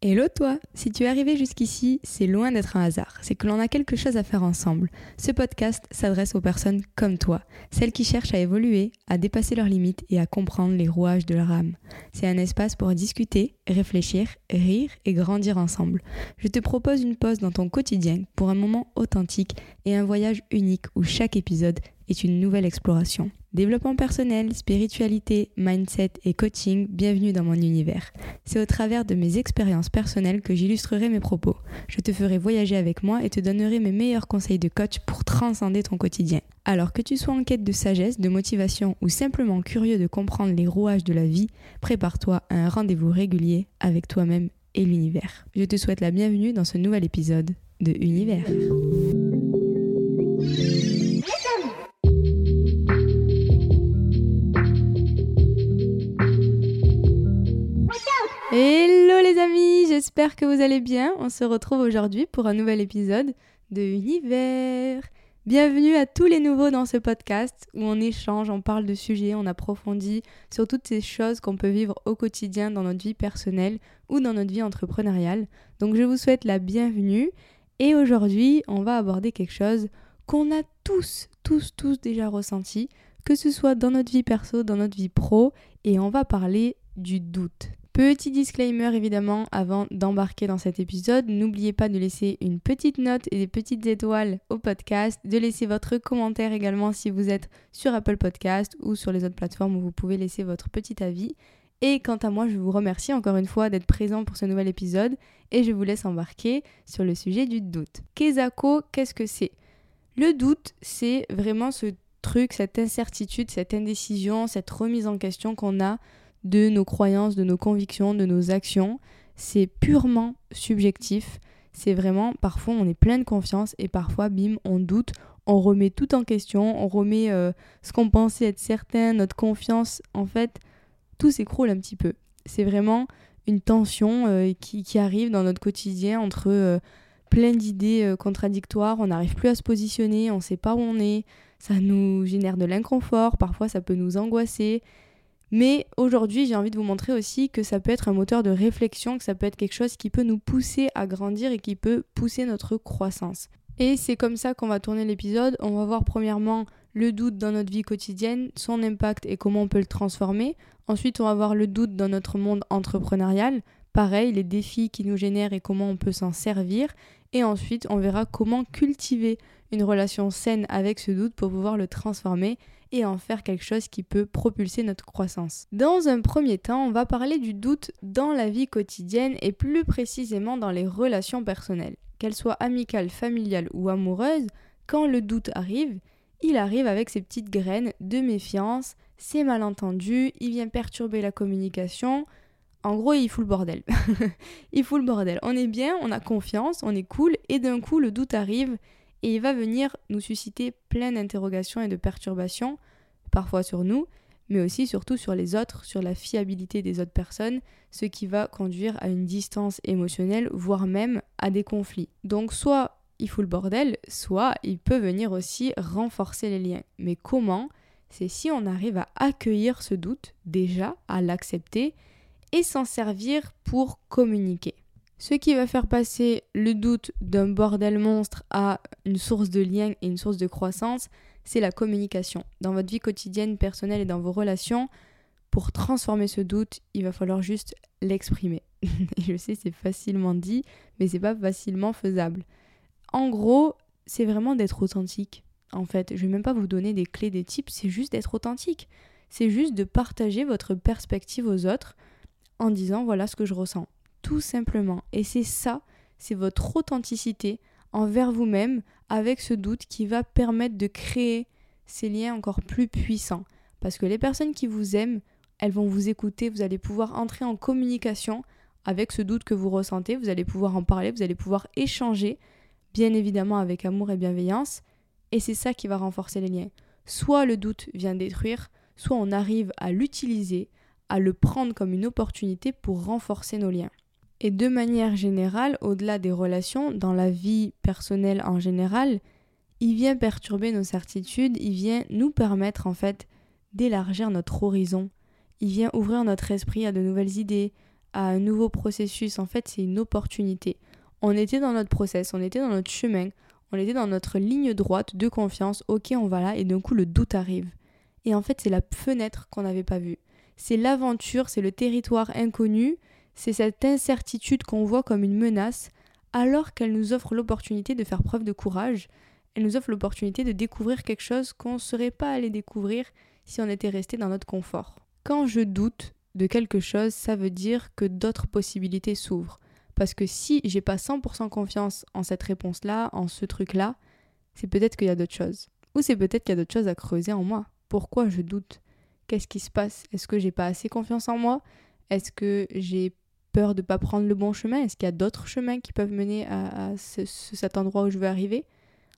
Hello toi Si tu es arrivé jusqu'ici, c'est loin d'être un hasard, c'est que l'on a quelque chose à faire ensemble. Ce podcast s'adresse aux personnes comme toi, celles qui cherchent à évoluer, à dépasser leurs limites et à comprendre les rouages de leur âme. C'est un espace pour discuter, réfléchir, rire et grandir ensemble. Je te propose une pause dans ton quotidien pour un moment authentique et un voyage unique où chaque épisode est une nouvelle exploration. Développement personnel, spiritualité, mindset et coaching, bienvenue dans mon univers. C'est au travers de mes expériences personnelles que j'illustrerai mes propos. Je te ferai voyager avec moi et te donnerai mes meilleurs conseils de coach pour transcender ton quotidien. Alors que tu sois en quête de sagesse, de motivation ou simplement curieux de comprendre les rouages de la vie, prépare-toi à un rendez-vous régulier avec toi-même et l'univers. Je te souhaite la bienvenue dans ce nouvel épisode de Univers. J'espère que vous allez bien. On se retrouve aujourd'hui pour un nouvel épisode de Univers. Bienvenue à tous les nouveaux dans ce podcast où on échange, on parle de sujets, on approfondit sur toutes ces choses qu'on peut vivre au quotidien dans notre vie personnelle ou dans notre vie entrepreneuriale. Donc je vous souhaite la bienvenue et aujourd'hui on va aborder quelque chose qu'on a tous, tous, tous déjà ressenti, que ce soit dans notre vie perso, dans notre vie pro, et on va parler du doute. Petit disclaimer évidemment avant d'embarquer dans cet épisode, n'oubliez pas de laisser une petite note et des petites étoiles au podcast, de laisser votre commentaire également si vous êtes sur Apple Podcast ou sur les autres plateformes où vous pouvez laisser votre petit avis. Et quant à moi, je vous remercie encore une fois d'être présent pour ce nouvel épisode et je vous laisse embarquer sur le sujet du doute. Kezako, qu'est-ce que c'est? Le doute, c'est vraiment ce truc, cette incertitude, cette indécision, cette remise en question qu'on a de nos croyances, de nos convictions, de nos actions. C'est purement subjectif. C'est vraiment, parfois on est plein de confiance et parfois, bim, on doute, on remet tout en question, on remet euh, ce qu'on pensait être certain, notre confiance. En fait, tout s'écroule un petit peu. C'est vraiment une tension euh, qui, arrive dans notre quotidien entre euh, plein d'idées contradictoires. On n'arrive plus à se positionner, on ne sait pas où on est. Ça nous génère de l'inconfort, parfois ça peut nous angoisser. Mais aujourd'hui, j'ai envie de vous montrer aussi que ça peut être un moteur de réflexion, que ça peut être quelque chose qui peut nous pousser à grandir et qui peut pousser notre croissance. Et c'est comme ça qu'on va tourner l'épisode. On va voir premièrement le doute dans notre vie quotidienne, son impact et comment on peut le transformer. Ensuite, on va voir le doute dans notre monde entrepreneurial. Pareil, les défis qui nous génèrent et comment on peut s'en servir. Et ensuite, on verra comment cultiver une relation saine avec ce doute pour pouvoir le transformer et en faire quelque chose qui peut propulser notre croissance. Dans un premier temps, on va parler du doute dans la vie quotidienne et plus précisément dans les relations personnelles. Qu'elles soient amicales, familiales ou amoureuses, quand le doute arrive, il arrive avec ses petites graines de méfiance, c'est malentendu, il vient perturber la communication. En gros, il fout le bordel. il fout le bordel. On est bien, on a confiance, on est cool, et d'un coup, le doute arrive et il va venir nous susciter plein d'interrogations et de perturbations, parfois sur nous, mais aussi surtout sur les autres, sur la fiabilité des autres personnes, ce qui va conduire à une distance émotionnelle, voire même à des conflits. Donc soit il fout le bordel, soit il peut venir aussi renforcer les liens. Mais comment? C'est si on arrive à accueillir ce doute, déjà, à l'accepter, et s'en servir pour communiquer. Ce qui va faire passer le doute d'un bordel monstre à une source de lien et une source de croissance, c'est la communication. Dans votre vie quotidienne, personnelle et dans vos relations, pour transformer ce doute, il va falloir juste l'exprimer. je sais, c'est facilement dit, mais c'est pas facilement faisable. En gros, c'est vraiment d'être authentique. En fait, je vais même pas vous donner des clés, des tips, c'est juste d'être authentique. C'est juste de partager votre perspective aux autres en disant voilà ce que je ressens tout simplement. Et c'est ça, c'est votre authenticité envers vous-même avec ce doute qui va permettre de créer ces liens encore plus puissants. Parce que les personnes qui vous aiment, elles vont vous écouter, vous allez pouvoir entrer en communication avec ce doute que vous ressentez, vous allez pouvoir en parler, vous allez pouvoir échanger, bien évidemment avec amour et bienveillance, et c'est ça qui va renforcer les liens. Soit le doute vient détruire, soit on arrive à l'utiliser, à le prendre comme une opportunité pour renforcer nos liens. Et de manière générale, au-delà des relations, dans la vie personnelle en général, il vient perturber nos certitudes, il vient nous permettre en fait d'élargir notre horizon. Il vient ouvrir notre esprit à de nouvelles idées, à un nouveau processus, en fait, c'est une opportunité. On était dans notre process, on était dans notre chemin, on était dans notre ligne droite de confiance, ok, on va là, et d'un coup, le doute arrive. Et en fait, c'est la fenêtre qu'on n'avait pas vue. C'est l'aventure, c'est le territoire inconnu, c'est cette incertitude qu'on voit comme une menace, alors qu'elle nous offre l'opportunité de faire preuve de courage, elle nous offre l'opportunité de découvrir quelque chose qu'on ne serait pas allé découvrir si on était resté dans notre confort. Quand je doute de quelque chose, ça veut dire que d'autres possibilités s'ouvrent. Parce que si j'ai pas 100% confiance en cette réponse-là, en ce truc-là, c'est peut-être qu'il y a d'autres choses. Ou c'est peut-être qu'il y a d'autres choses à creuser en moi. Pourquoi je doute? Qu'est-ce qui se passe? Est-ce que j'ai pas assez confiance en moi? Est-ce que j'ai peur de pas prendre le bon chemin? Est-ce qu'il y a d'autres chemins qui peuvent mener à, cet endroit où je veux arriver?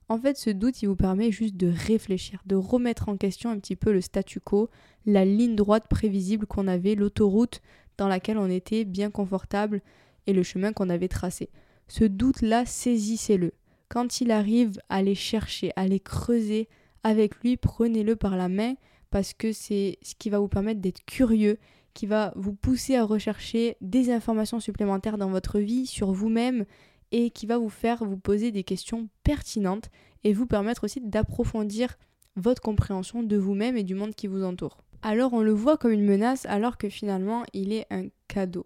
En fait, ce doute, il vous permet juste de réfléchir, de remettre en question un petit peu le statu quo, la ligne droite prévisible qu'on avait, l'autoroute dans laquelle on était bien confortable et le chemin qu'on avait tracé. Ce doute-là, saisissez-le. Quand il arrive, allez chercher, allez creuser avec lui, prenez-le par la main parce que c'est ce qui va vous permettre d'être curieux, qui va vous pousser à rechercher des informations supplémentaires dans votre vie sur vous-même et qui va vous faire vous poser des questions pertinentes et vous permettre aussi d'approfondir votre compréhension de vous-même et du monde qui vous entoure. Alors on le voit comme une menace alors que finalement il est un cadeau.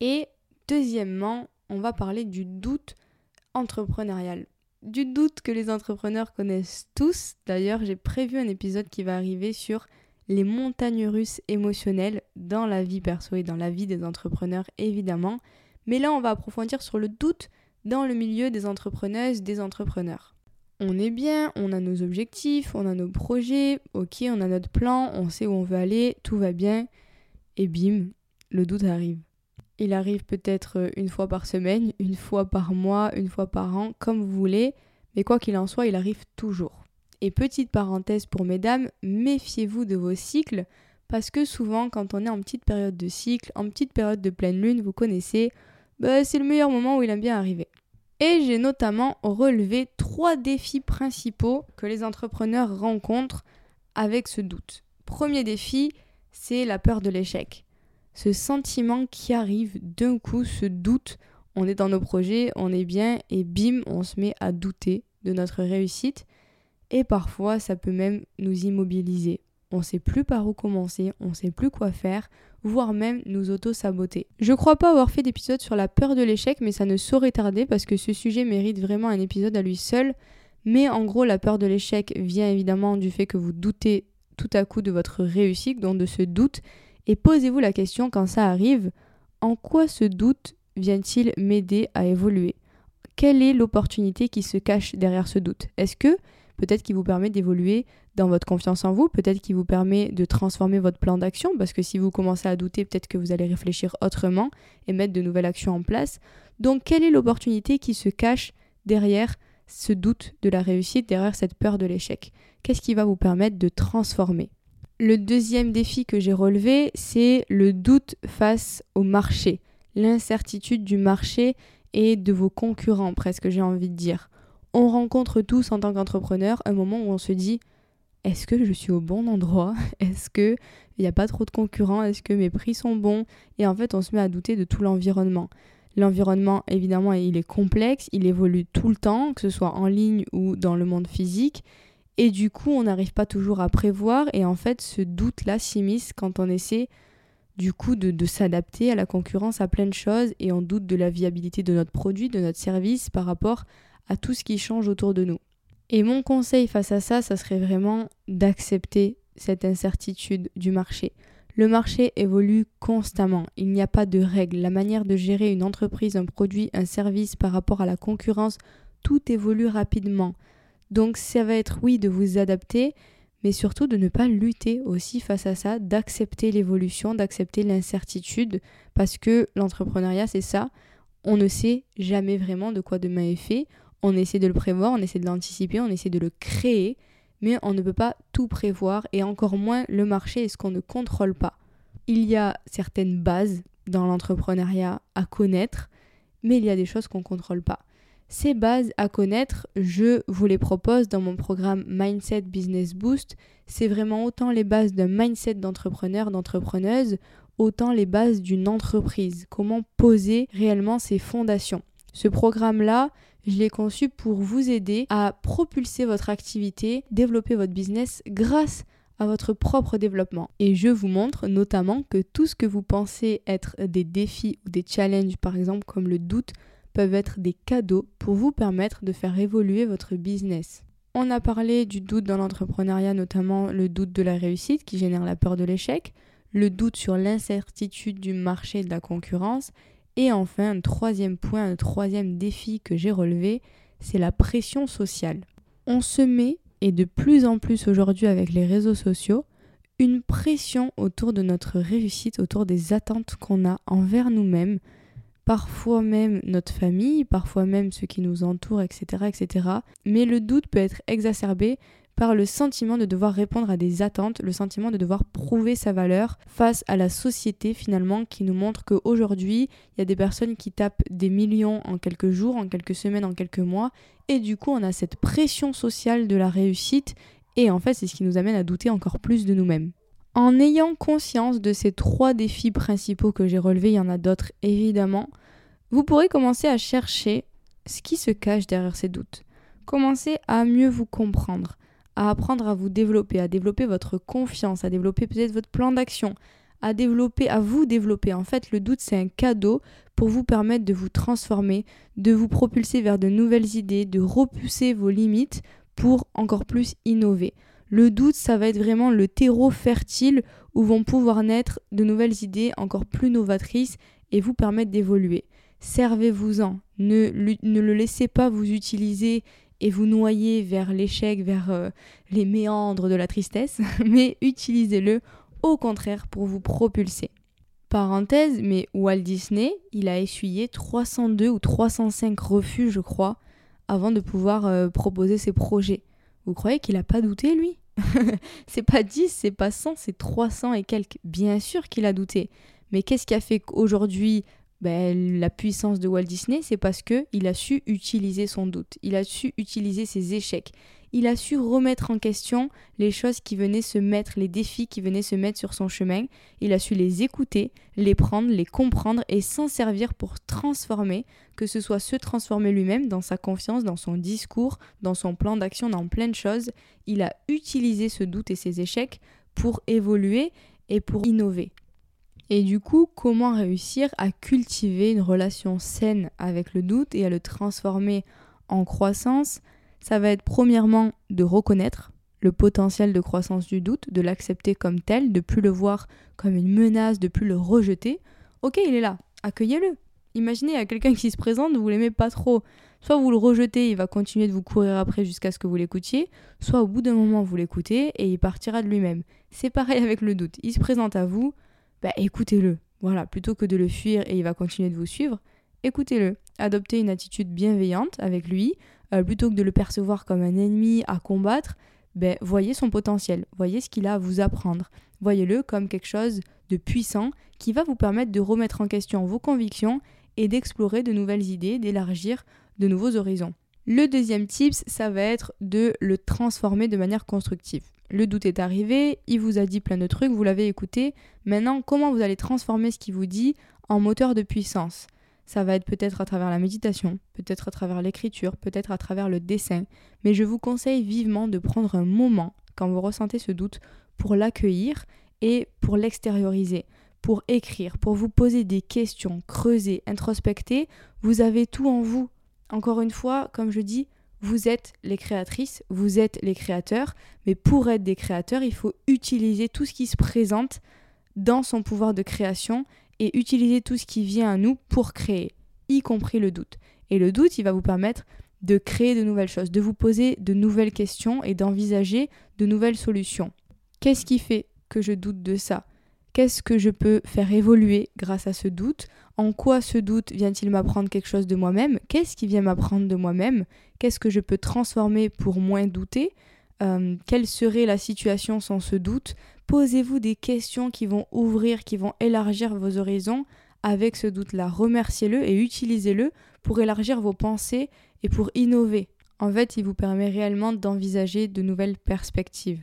Et Deuxièmement, on va parler du doute entrepreneurial. Du doute que les entrepreneurs connaissent tous. D'ailleurs, j'ai prévu un épisode qui va arriver sur les montagnes russes émotionnelles dans la vie perso et dans la vie des entrepreneurs, évidemment. Mais là, on va approfondir sur le doute dans le milieu des entrepreneuses, des entrepreneurs. On est bien, on a nos objectifs, on a nos projets, ok, on a notre plan, on sait où on veut aller, tout va bien, et bim, le doute arrive. Il arrive peut-être euh, une fois par semaine, une fois par mois, une fois par an, comme vous voulez, mais quoi qu'il en soit, il arrive toujours. Et petite parenthèse pour mesdames, méfiez-vous de vos cycles, parce que souvent quand on est en petite période de cycle, en petite période de pleine lune, vous connaissez, bah, c'est le meilleur moment où il aime bien arriver. Et j'ai notamment relevé trois défis principaux que les entrepreneurs rencontrent avec ce doute. Premier défi, c'est la peur de l'échec ce sentiment qui arrive d'un coup, ce doute, on est dans nos projets, on est bien, et bim, on se met à douter de notre réussite. Et parfois, ça peut même nous immobiliser. On ne sait plus par où commencer, on ne sait plus quoi faire, voire même nous auto-saboter. Je crois pas avoir fait d'épisode sur la peur de l'échec, mais ça ne saurait tarder parce que ce sujet mérite vraiment un épisode à lui seul. Mais en gros, la peur de l'échec vient évidemment du fait que vous doutez tout à coup de votre réussite, donc de ce doute, et posez-vous la question quand ça arrive, en quoi ce doute vient-il m'aider à évoluer? Quelle est l'opportunité qui se cache derrière ce doute? Est-ce que peut-être qu'il vous permet d'évoluer dans votre confiance en vous, peut-être qu'il vous permet de transformer votre plan d'action, parce que si vous commencez à douter, peut-être que vous allez réfléchir autrement et mettre de nouvelles actions en place. Donc quelle est l'opportunité qui se cache derrière ce doute de la réussite, derrière cette peur de l'échec? Qu'est-ce qui va vous permettre de transformer? Le deuxième défi que j'ai relevé, c'est le doute face au marché, l'incertitude du marché et de vos concurrents, presque j'ai envie de dire. On rencontre tous en tant qu'entrepreneur un moment où on se dit est-ce que je suis au bon endroit? Est-ce que il n'y a pas trop de concurrents? Est-ce que mes prix sont bons? Et en fait, on se met à douter de tout l'environnement. L'environnement, évidemment, il est complexe, il évolue tout le temps, que ce soit en ligne ou dans le monde physique. Et du coup, on n'arrive pas toujours à prévoir. Et en fait, ce doute-là s'immisce quand on essaie du coup de, s'adapter à la concurrence, à plein de choses. Et on doute de la viabilité de notre produit, de notre service par rapport à tout ce qui change autour de nous. Et mon conseil face à ça, ça serait vraiment d'accepter cette incertitude du marché. Le marché évolue constamment, il n'y a pas de règles. La manière de gérer une entreprise, un produit, un service par rapport à la concurrence, tout évolue rapidement. Donc ça va être oui de vous adapter, mais surtout de ne pas lutter aussi face à ça, d'accepter l'évolution, d'accepter l'incertitude, parce que l'entrepreneuriat c'est ça, on ne sait jamais vraiment de quoi demain est fait, on essaie de le prévoir, on essaie de l'anticiper, on essaie de le créer, mais on ne peut pas tout prévoir, et encore moins le marché est ce qu'on ne contrôle pas. Il y a certaines bases dans l'entrepreneuriat à connaître, mais il y a des choses qu'on ne contrôle pas. Ces bases à connaître, je vous les propose dans mon programme Mindset Business Boost. C'est vraiment autant les bases d'un mindset d'entrepreneur, d'entrepreneuse, autant les bases d'une entreprise, comment poser réellement ses fondations. Ce programme-là, je l'ai conçu pour vous aider à propulser votre activité, développer votre business grâce à votre propre développement. Et je vous montre notamment que tout ce que vous pensez être des défis ou des challenges, par exemple comme le doute, peuvent être des cadeaux pour vous permettre de faire évoluer votre business. On a parlé du doute dans l'entrepreneuriat, notamment le doute de la réussite qui génère la peur de l'échec, le doute sur l'incertitude du marché et de la concurrence, et enfin un troisième point, un troisième défi que j'ai relevé, c'est la pression sociale. On se met, et de plus en plus aujourd'hui avec les réseaux sociaux, une pression autour de notre réussite, autour des attentes qu'on a envers nous-mêmes, parfois même notre famille, parfois même ceux qui nous entourent, etc., etc. Mais le doute peut être exacerbé par le sentiment de devoir répondre à des attentes, le sentiment de devoir prouver sa valeur face à la société finalement qui nous montre qu'aujourd'hui, il y a des personnes qui tapent des millions en quelques jours, en quelques semaines, en quelques mois, et du coup on a cette pression sociale de la réussite, et en fait c'est ce qui nous amène à douter encore plus de nous-mêmes. En ayant conscience de ces trois défis principaux que j'ai relevés, il y en a d'autres évidemment, vous pourrez commencer à chercher ce qui se cache derrière ces doutes. Commencez à mieux vous comprendre, à apprendre à vous développer, à développer votre confiance, à développer peut-être votre plan d'action, à développer, à vous développer. En fait, le doute, c'est un cadeau pour vous permettre de vous transformer, de vous propulser vers de nouvelles idées, de repousser vos limites pour encore plus innover. Le doute, ça va être vraiment le terreau fertile où vont pouvoir naître de nouvelles idées encore plus novatrices et vous permettre d'évoluer. Servez-vous-en. Ne, ne, le laissez pas vous utiliser et vous noyer vers l'échec, vers euh, les méandres de la tristesse, mais utilisez-le au contraire pour vous propulser. Parenthèse, mais Walt Disney, il a essuyé 302 ou 305 refus, je crois, avant de pouvoir euh, proposer ses projets. Vous croyez qu'il n'a pas douté, lui? C'est pas 10, c'est pas 100, c'est 300 et quelques. Bien sûr qu'il a douté. Mais qu'est-ce qui a fait qu'aujourd'hui, ben, la puissance de Walt Disney, c'est parce que il a su utiliser son doute, il a su utiliser ses échecs, il a su remettre en question les choses qui venaient se mettre, les défis qui venaient se mettre sur son chemin, il a su les écouter, les prendre, les comprendre et s'en servir pour transformer, que ce soit se transformer lui-même dans sa confiance, dans son discours, dans son plan d'action, dans plein de choses, il a utilisé ce doute et ses échecs pour évoluer et pour innover. Et du coup, comment réussir à cultiver une relation saine avec le doute et à le transformer en croissance? Ça va être premièrement de reconnaître le potentiel de croissance du doute, de l'accepter comme tel, de plus le voir comme une menace, de plus le rejeter. Ok, il est là, accueillez-le. Imaginez, il y a quelqu'un qui se présente, vous l'aimez pas trop. Soit vous le rejetez, il va continuer de vous courir après jusqu'à ce que vous l'écoutiez, soit au bout d'un moment vous l'écoutez et il partira de lui-même. C'est pareil avec le doute. Il se présente à vous, bah écoutez-le. Voilà, plutôt que de le fuir et il va continuer de vous suivre, écoutez-le. Adoptez une attitude bienveillante avec lui, euh, plutôt que de le percevoir comme un ennemi à combattre, ben, voyez son potentiel, voyez ce qu'il a à vous apprendre. Voyez-le comme quelque chose de puissant qui va vous permettre de remettre en question vos convictions et d'explorer de nouvelles idées, d'élargir de nouveaux horizons. Le deuxième tips, ça va être de le transformer de manière constructive. Le doute est arrivé, il vous a dit plein de trucs, vous l'avez écouté. Maintenant, comment vous allez transformer ce qu'il vous dit en moteur de puissance? Ça va être peut-être à travers la méditation, peut-être à travers l'écriture, peut-être à travers le dessin. Mais je vous conseille vivement de prendre un moment, quand vous ressentez ce doute, pour l'accueillir et pour l'extérioriser, pour écrire, pour vous poser des questions, creuser, introspecter. Vous avez tout en vous. Encore une fois, comme je dis, vous êtes les créatrices, vous êtes les créateurs, mais pour être des créateurs, il faut utiliser tout ce qui se présente dans son pouvoir de création et utiliser tout ce qui vient à nous pour créer, y compris le doute. Et le doute, il va vous permettre de créer de nouvelles choses, de vous poser de nouvelles questions et d'envisager de nouvelles solutions. Qu'est-ce qui fait que je doute de ça? Qu'est-ce que je peux faire évoluer grâce à ce doute? En quoi ce doute vient-il m'apprendre quelque chose de moi-même? Qu'est-ce qui vient m'apprendre de moi-même? Qu'est-ce que je peux transformer pour moins douter? Euh, Quelle serait la situation sans ce doute? Posez-vous des questions qui vont ouvrir, qui vont élargir vos horizons avec ce doute-là. Remerciez-le et utilisez-le pour élargir vos pensées et pour innover. En fait, il vous permet réellement d'envisager de nouvelles perspectives.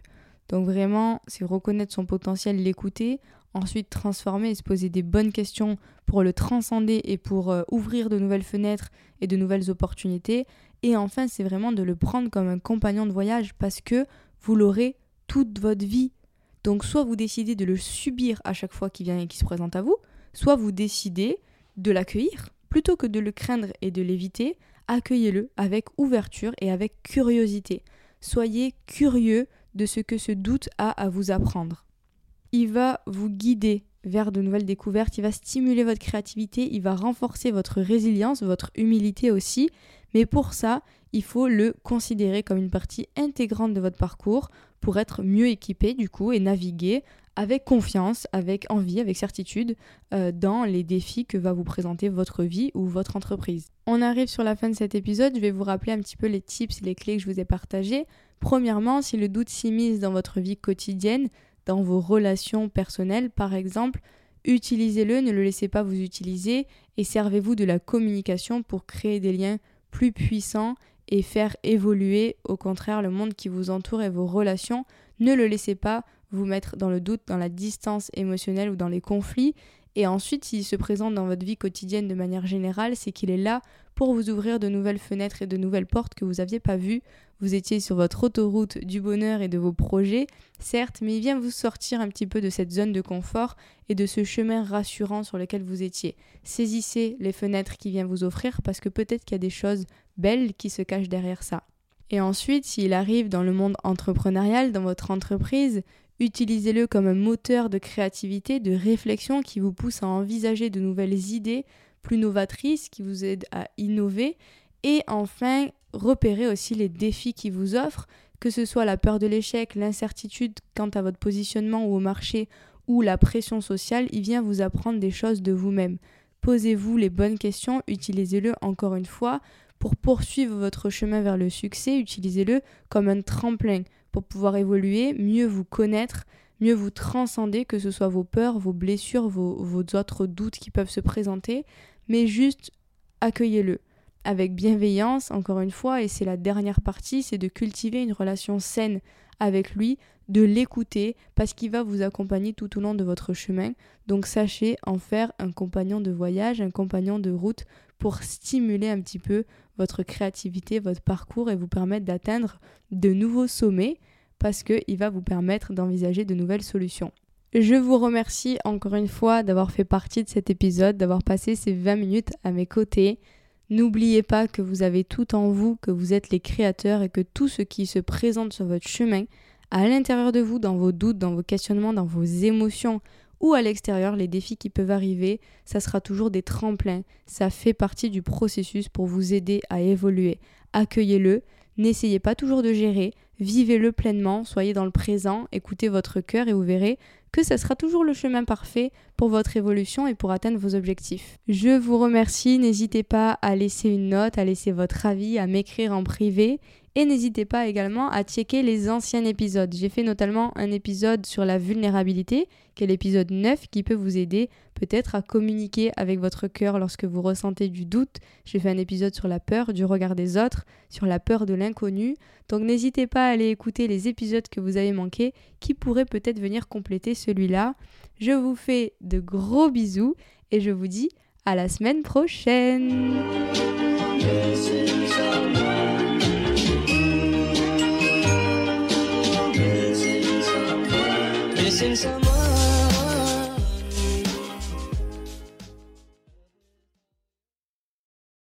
Donc vraiment, c'est reconnaître son potentiel, l'écouter, ensuite transformer et se poser des bonnes questions pour le transcender et pour euh, ouvrir de nouvelles fenêtres et de nouvelles opportunités. Et enfin, c'est vraiment de le prendre comme un compagnon de voyage parce que vous l'aurez toute votre vie. Donc soit vous décidez de le subir à chaque fois qu'il vient et qu'il se présente à vous, soit vous décidez de l'accueillir plutôt que de le craindre et de l'éviter. Accueillez-le avec ouverture et avec curiosité. Soyez curieux de ce que ce doute a à vous apprendre. Il va vous guider vers de nouvelles découvertes, il va stimuler votre créativité, il va renforcer votre résilience, votre humilité aussi, mais pour ça, il faut le considérer comme une partie intégrante de votre parcours pour être mieux équipé du coup et naviguer avec confiance, avec envie, avec certitude euh, dans les défis que va vous présenter votre vie ou votre entreprise. On arrive sur la fin de cet épisode, je vais vous rappeler un petit peu les tips et les clés que je vous ai partagés. Premièrement, si le doute s'immisce dans votre vie quotidienne, dans vos relations personnelles par exemple, utilisez-le, ne le laissez pas vous utiliser et servez-vous de la communication pour créer des liens plus puissants et faire évoluer au contraire le monde qui vous entoure et vos relations. Ne le laissez pas vous mettre dans le doute, dans la distance émotionnelle ou dans les conflits. Et ensuite, s'il se présente dans votre vie quotidienne de manière générale, c'est qu'il est là pour vous ouvrir de nouvelles fenêtres et de nouvelles portes que vous n'aviez pas vues. Vous étiez sur votre autoroute du bonheur et de vos projets, certes, mais il vient vous sortir un petit peu de cette zone de confort et de ce chemin rassurant sur lequel vous étiez. Saisissez les fenêtres qu'il vient vous offrir parce que peut-être qu'il y a des choses belles qui se cachent derrière ça. Et ensuite, s'il arrive dans le monde entrepreneurial, dans votre entreprise, utilisez-le comme un moteur de créativité, de réflexion qui vous pousse à envisager de nouvelles idées plus novatrices, qui vous aident à innover. Et enfin, repérez aussi les défis qui vous offrent, que ce soit la peur de l'échec, l'incertitude quant à votre positionnement ou au marché, ou la pression sociale, il vient vous apprendre des choses de vous-même. Posez-vous les bonnes questions, utilisez-le encore une fois pour poursuivre votre chemin vers le succès, utilisez-le comme un tremplin pour pouvoir évoluer, mieux vous connaître, mieux vous transcender, que ce soit vos peurs, vos blessures, vos autres doutes qui peuvent se présenter, mais juste accueillez-le avec bienveillance, encore une fois, et c'est la dernière partie, c'est de cultiver une relation saine avec lui, de l'écouter, parce qu'il va vous accompagner tout au long de votre chemin. Donc sachez en faire un compagnon de voyage, un compagnon de route pour stimuler un petit peu votre créativité, votre parcours et vous permettre d'atteindre de nouveaux sommets parce qu'il va vous permettre d'envisager de nouvelles solutions. Je vous remercie encore une fois d'avoir fait partie de cet épisode, d'avoir passé ces 20 minutes à mes côtés. N'oubliez pas que vous avez tout en vous, que vous êtes les créateurs et que tout ce qui se présente sur votre chemin, à l'intérieur de vous, dans vos doutes, dans vos questionnements, dans vos émotions ou à l'extérieur, les défis qui peuvent arriver, ça sera toujours des tremplins. Ça fait partie du processus pour vous aider à évoluer. Accueillez-le, n'essayez pas toujours de gérer, vivez-le pleinement, soyez dans le présent, écoutez votre cœur et vous verrez que ça sera toujours le chemin parfait pour votre évolution et pour atteindre vos objectifs. Je vous remercie, n'hésitez pas à laisser une note, à laisser votre avis, à m'écrire en privé et n'hésitez pas également à checker les anciens épisodes. J'ai fait notamment un épisode sur la vulnérabilité, qui est l'épisode 9, qui peut vous aider peut-être à communiquer avec votre cœur lorsque vous ressentez du doute. J'ai fait un épisode sur la peur du regard des autres, sur la peur de l'inconnu. Donc n'hésitez pas à aller écouter les épisodes que vous avez manqués, qui pourraient peut-être venir compléter celui-là. Je vous fais de gros bisous et je vous dis à la semaine prochaine. since I'm